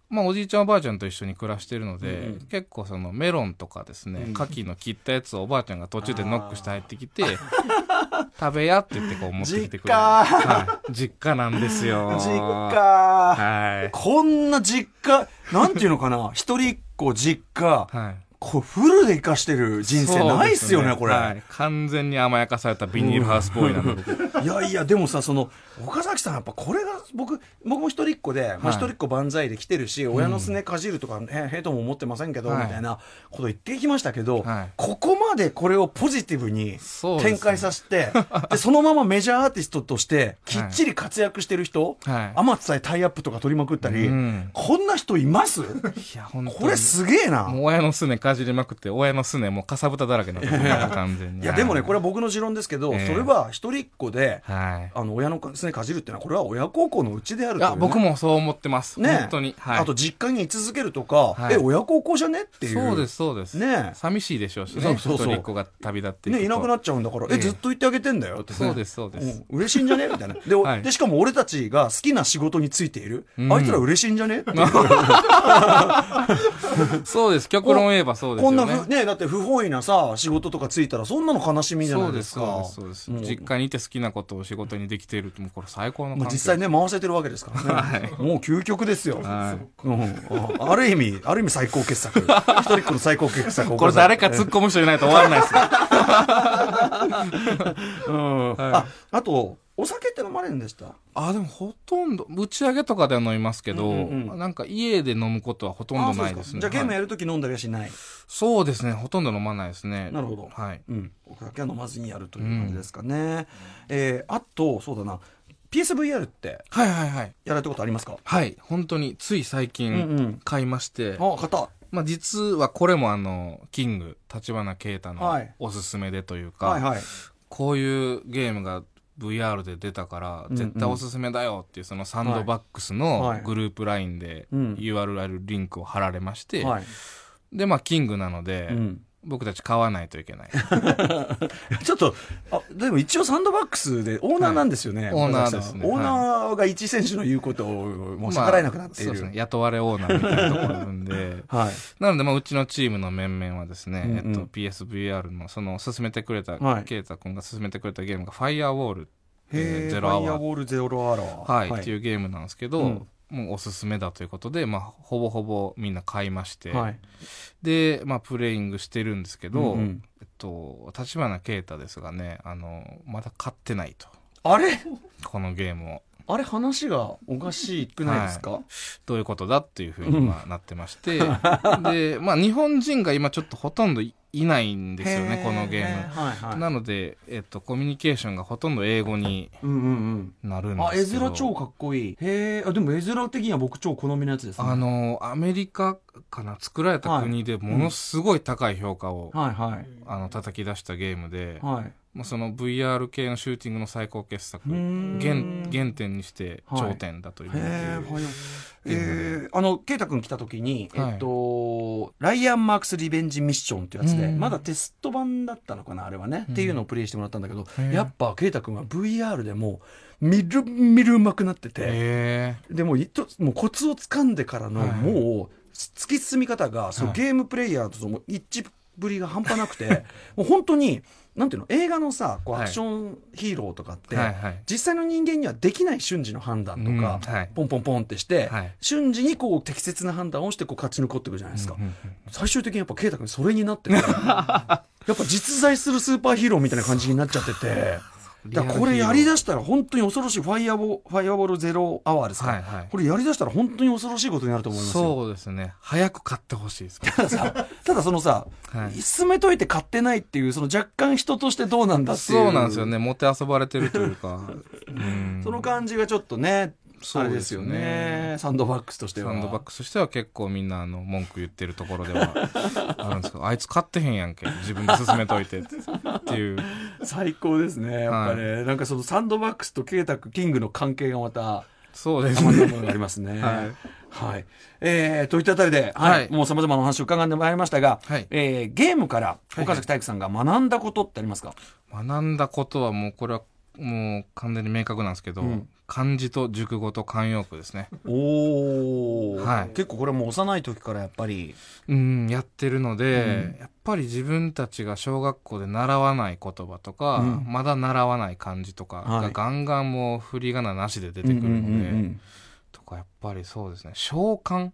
まあ、おじいちゃんおばあちゃんと一緒に暮らしてるので、うんうん。結構そのメロンとかですね、うん。牡蠣の切ったやつをおばあちゃんが途中でノックして入ってきて 食べやって言ってこう持ってきてくれる。実家はい、実家なんですよ。実家はい。こんな実家なんていうのかな。一人っ子実家。はいこうフルで生かしてる人生ないっすよねそうでこれ、はい。完全に甘やかされたビニールハウスボーイなので、いやいや、でもさ、その、岡崎さん、やっぱこれが、僕、僕も一人っ子で、まあはい一人っ子万歳で来てるし、親のすねかじるとか、へ、へとも思ってませんけど、はい。みたいなこと言ってきましたけど、はい。ここまでこれをポジティブに展開させて、で、そのままメジャーアーティストとして、きっちり活躍してる人、はい。あまつさえタイアップとか取りまくったり、うん。こんな人います？いや本当に。これすげえな。親のすねかかじりまくって親のすねもうかさぶただらけになって 完全に。いやでもねこれれは僕の持論ですけど、ええ。それは一人っ子ではい。あの親のすねかじるっていうのはこれは親孝行のうちであるいという、僕もそう思ってます、ね。本当に、はい、あと実家に居続けるとか、はい。え親孝行じゃねっていう。そうですそうです。ね。寂しいでしょうしね。そうそうそう。一人っ子が旅立ってねいなくなっちゃうんだから、ええ。えずっと言ってあげてんだよって、ね、そうですそうです。うん。嬉しいんじゃねみたいな。で,、はい。でしかも俺たちが好きな仕事についている、うん。あいつら嬉しいんじゃね そうです。極論言えばそうですこんなよねふねだって不本意なさ仕事とかついたらそんなの悲しみじゃなそですいうですかそうです。実家にいて好きなことを仕事にできているってもうこれ最高のまあ実際ね回せてるわけですからね、もう究極ですよ、はい。うん、ある意味ある意味最高傑作。一人っ子の最高傑作これ誰か突っ込む人いないと終わらないですよ。うん。ああとお酒って飲まれるんでした？あでもほとんど打ち上げとかでは飲みますけど、うんうんうん。なんか家で飲むことはほとんどないですね。じゃあゲームはい。やるとき飲んだりはしない、そうですねほとんど飲まないですね。なるほど。はい。うん、お酒は飲まずにやるという感じですかね、えーあとそうだな。PSVR ってはいはいはい。やられたことありますか？はい。本当につい最うんう近ん。買いまして、あ型まあ実はこれもあのキング立花啓太のはい。おすすめでというか、はいはい。こういうゲームが VR で出たから絶対おすすめだよっていうそのサンドバックスはい。のグループ LINE でうん。URL リンクを貼られまして、はい、でまあキングなので、うん、僕たち買わないといけない。ちょっとあでも一応サンドバックスでオーナーなんですよね、はい。オーナーですね。オーナーが一選手の言うことをもう逆らえなくなっている、まあそうですね。雇われオーナーみたいなところあるんで。はい。なので、まあ、うちのチームの面々はですね、うんうん。えっと、PSVR のその進めてくれた、はい。ケイタ君が進めてくれたゲームがファイアウォールゼロアワー。ファイアウォールゼロアワー。はい、はい。っていうゲームなんですけど、うんもうおすすめだということで、まあ、ほぼほぼみんな買いまして、はい。で、まあ、プレイングしてるんですけど、うんうん。えっと、立花啓太ですがね、あの、まだ買ってないと。あれ？このゲームを。あれ話がおかしくないですか、どういうことだっていうふうにまあなってまして、で、まあ、日本人が今ちょっとほとんどいいないんですよね、このゲーム。はいはい。なので、えっと、コミュニケーションがほとんど英語にうんうんなるうん。んあ絵ですけど。面超かっこいい。へえでも絵面的には僕超好みのやつですね。あの、アメリカかな、作られた国でものすごい高い評価を、はいはい。あの、叩き出したゲームで、はいもうその VR 系のシューティングの最高傑作、原原点にしてはい。頂点だという。はい。えー、あの圭太君来た時に、はい。えっとライアン・マークス・リベンジ・ミッションっていうやつで、うん。まだテスト版だったのかなあれはね、っていうのをプレイしてもらったんだけど、やっぱ圭太君は VR でもうみるみるうまくなってて、へでもいともうコツをつかんでからの、はい。もう突き進み方が、そうはい。ゲームプレイヤーとの一致ぶりが半端なくて もう本当になんていうの映画のさこうはい。アクションヒーローとかって、えはいはい。実際の人間にはできない瞬時の判断とか、うんはい。ポンポンポンってして、はい。瞬時にこう適切な判断をしてこう勝ち残っていくじゃないですか、うんうんうん最終的にやっぱ圭太君それになってて やっぱ実在するスーパーヒーローみたいな感じになっちゃっててだこれやりだしたら本当に恐ろしいファイアボファイアボールゼロアワーですか、はいはい。これやりだしたら本当に恐ろしいことになると思いますよ。そうですね。早く買ってほしいです、たださただそのさ、はい。進めといて買ってないっていうその若干人としてどうなんだっていう。そうなんですよねもてあそばれてるというか、うんその感じがちょっとねそうですすよよね。ねサンドバックスとしては。サンドバックスとしては結構みんなあの文句言ってるところでは あるんですけどあいつ買ってへんやんけ。自分で進めといてっていう。最高ですねやっぱね、なんかそのサンドバックスとケイタクキングの関係がまたそうですね。ものがありますね。はい。はいえー、といったあたりで、はい。はい。もうさまざまなお話を伺ってまいりましたが、はい。えーゲームからはい岡崎体育さんが学んだことってありますか、学んだことはもうこれはもう完全に明確なんですけど、うん。漢字と熟語と慣用句ですね。おお、はい。結構これもう幼い時からやっぱり。うんやってるので、うん。やっぱり自分たちが小学校で習わない言葉とか、うん。まだ習わない漢字とかはい。がガンガンもう振り仮名なしで出てくるので、とかやっぱりそうですね。召喚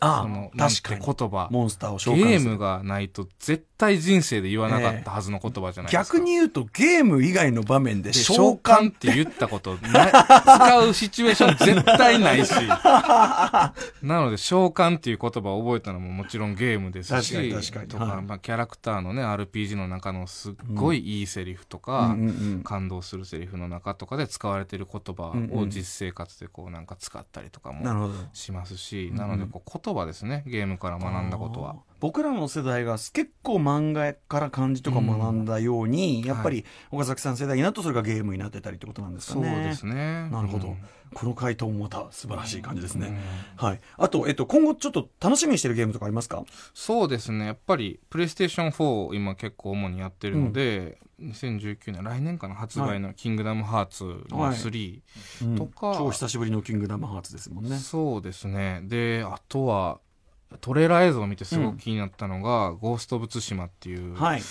あその確かに。なんて言葉。モンスターを召喚する。ゲームがないと絶対人生で言わなかったはずの言葉じゃないですか、逆に言うとゲーム以外の場面でで召召喚喚って言ったこと使うシチュエーション絶対ないし。なので召喚っていう言葉を覚えたのももちろんゲームですし確かにとか、はい。まあ、キャラクターのね RPG の中のすっごいいいセリフとか、うんうんうん感動するセリフの中とかで使われてる言葉うんうんを実生活でこうなんか使ったりとかもしますし、うんなのでこう言葉ですねゲームから学んだことは。僕らの世代が結構漫画から漢字とか学んだように、やっぱり岡崎さん世代になるとそれがゲームになってたりってことなんですかそうね。ですね。なるほど、うん。この回答もまた素晴らしい感じですね。うん。はい。あと、えっと、今後ちょっと楽しみにしてるゲームとかありますか？そうですね。やっぱりプレイステーション4今結構主にやってるので、2019年来年かな発売の「キングダムハーツ」の3、うん。とか。超久しぶりのキングダムハーツですもんね。そうですね。であとはトレーラー映像を見てすごく気になったのが「ゴースト・オブ・ツシマ」っていうはい。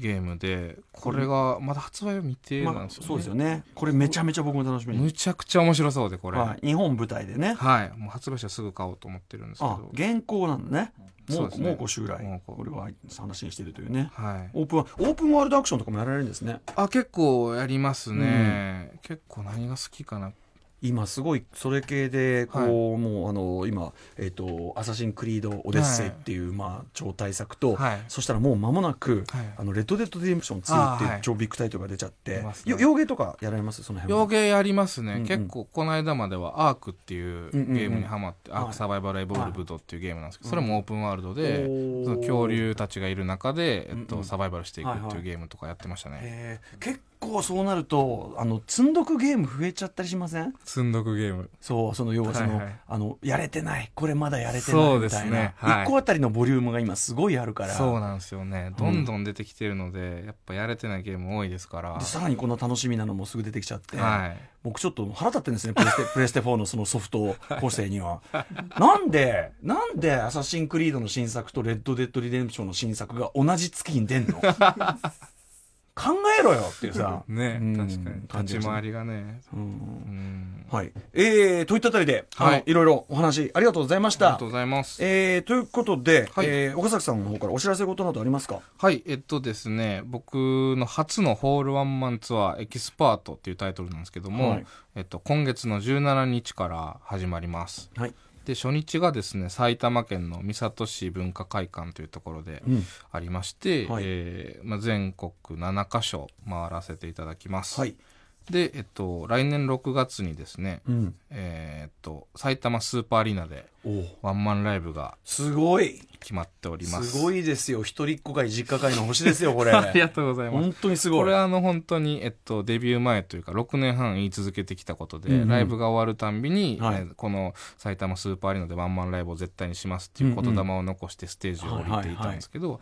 ゲームでこれがまだ発売は未定なんまあですよね、そうですよね。これめちゃめちゃ僕も楽しみに。むちゃくちゃ面白そうでこれはい。日本舞台でね。はいもう発売したらすぐ買おうと思ってるんですけあど、原稿なんだね。もう、もうこ襲来。ここれは話にしてるというね。はいオープン、オープンワールドアクションとかもやられるんですね。あ結構やりますね、結構何が好きかな今すごいそれ系でこう、はいもうあの今えっ、とアサシンクリードオデッセイっていう、まあ超大作と、はい。そしたらもう間もなく、はい。あのレッドデッドリデンプション2っていう超ビッグタイトルが出ちゃって、洋ゲーとかやられます？その辺は？洋ゲーやりますね、結構この間まではアークっていうゲームにハマって、はい。アークサバイバルエボルブドっていうゲームなんですけど、はい。それもオープンワールドで、その恐竜たちがいる中で、えっとサバイバルしていくってはいうゲームとかやってましたね、えー。結構そうなるとあの積んどくゲーム増えちゃったりしません？積んどくゲーム。そうその要はその,、はいはい。あのやれてない。これまだやれてないみたいな、ね。はい。1個あたりのボリュームが今すごいあるから。そうなんですよね。どんどん出てきてるので、やっぱやれてないゲーム多いですから。でさらにこんな楽しみなのもすぐ出てきちゃって、はい。僕ちょっと腹立ってるんですね。プレステ プレステ4のそのソフト構成には。なんでなんでアサシンクリードの新作とレッド・デッド・リデンプションの新作が同じ月に出んの？考えろよっていうさ。ね、うん。確かに。立ち回りがね。はい。えー、といったあたりで、はい。いろいろお話ありがとうございました。ありがとうございます。えー、ということで、はい。えー岡崎さんの方からお知らせ事などありますか？はい、えっとですね、僕の初のホールワンマンツアーエキスパートっていうタイトルなんですけども、はい。えっと、今月の17日から始まります。はい、で、初日がですね、埼玉県の三郷市文化会館というところでうん。ありまして、はい。えーまあ、全国7カ所回らせていただきます。はい。で、えっと、来年6月にですね、うん、えーっと、埼玉スーパーアリーナでおワンマンライブがすごい。決まっております。すごいですよ。一人っ子会実家会の星ですよこれ。ありがとうございます。本当にすごい。これはあの本当に、えっと、デビュー前というか6年半言い続けてきたことで、うんうん。ライブが終わるたんびに、はい。えーこの埼玉スーパーアリーナでワンマンライブを絶対にしますっていう言霊を残してステージを降りていたんですけど、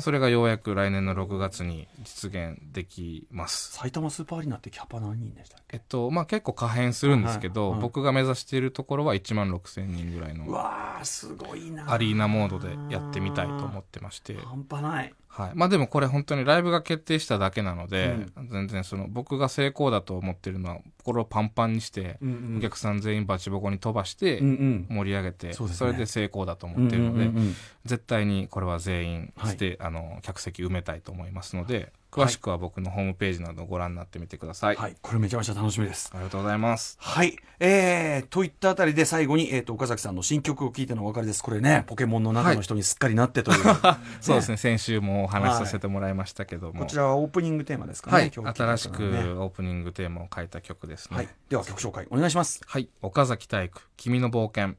それがようやく来年の6月に実現できます。埼玉スーパーアリーナってキャパ何人でしたっけ？えっとまあ、結構可変するんですけど、はいはい僕が目指しているところは1万6000人ぐらいうのわーすごいなアリーナモードでやってみたいと思ってまして、半端ない。はい。まあでもこれ本当にライブが決定しただけなので、全然その僕が成功だと思ってるのは心をパンパンにして、うんお客さん全員バチボコに飛ばしてうんうん。盛り上げて、そうですね。それで成功だと思ってるので、うんうんうんうん。絶対にこれは全員はい。して、あの客席埋めたいと思いますので詳しくは僕のホームページなどをご覧になってみてください、はいこれめちゃめちゃ楽しみですありがとうございますはい。えー、といったあたりで最後に、えっ、と、岡崎さんの新曲を聴いてのお別れです。これね、ポケモンの中の人にすっかりなってという。そうですね先週もお話しさせてもらいましたけども、こちらはオープニングテーマですかね。はい今ね新しくオープニングテーマを書いた曲ですねはい。では曲紹介お願いします。はい、岡崎体育君の冒険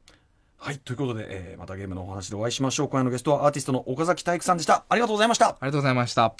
はい。ということで、えーまたゲームのお話でお会いしましょう。今夜のゲストはアーティストの岡崎体育さんでした。ありがとうございました。ありがとうございました。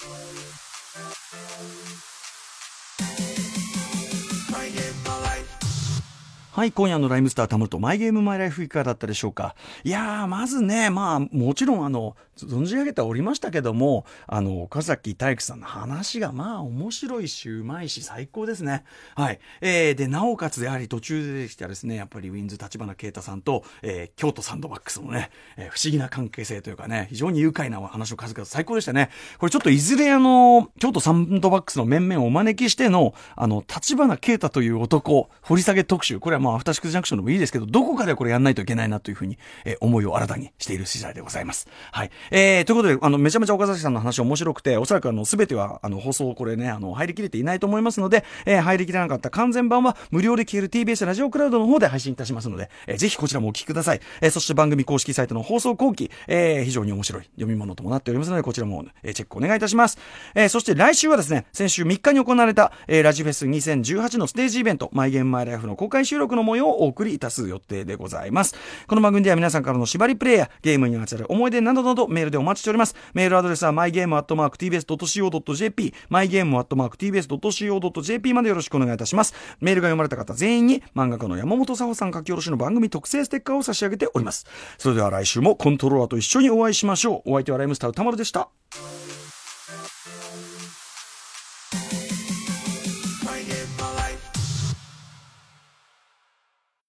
はい、今夜のライムスターたまると、マイゲームマイライフいかがだったでしょうか？いやー、まずね、まあ、もちろん、あの、存じ上げておりましたけども、あの、岡崎体育さんの話が、まあ、面白いし、うまいし、最高ですね。はい。えー、で、なおかつ、やはり途中で出てきたですね、やっぱりウィンズ立花啓太さんと、えー、京都サンドバックスのね、えー不思議な関係性というかね、非常に愉快な話の数々、最高でしたね。これちょっといずれあの、京都サンドバックスの面々をお招きしての、あの、立花啓太という男、掘り下げ特集、これはまあ、アフターシックスジャンクションでもいいですけど、どこかでこれやんないといけないなというふうに、えー思いを新たにしている次第でございます。はい。えー、ということで、あの、めちゃめちゃ岡崎さんの話面白くて、おそらくあの、すべては、あの、放送これね、あの、入りきれていないと思いますので、えー入りきれなかった完全版は、無料で聞ける TBS ラジオクラウドの方で配信いたしますので、えーぜひこちらもお聞きください。えーそして番組公式サイトの放送後期、えー非常に面白い読み物ともなっておりますので、こちらも、えーチェックお願いいたします。えーそして来週はですね、先週3日に行われた、えーラジフェス2018のステージイベント、マイゲームマイライフの公開収録の模様をお送りいたす予定でございますこの番組では皆さんからの縛りプレイやゲームにまつわる思い出などなどメールでお待ちしております。メールアドレスは mygame.tbs.co.jp mygame.tbs.co.jp までよろしくお願いいたします。メールが読まれた方全員に漫画家の山本佐穂さん書き下ろしの番組特製ステッカーを差し上げております。それでは来週もコントローラーと一緒にお会いしましょう。お相手はライムスター歌丸でした。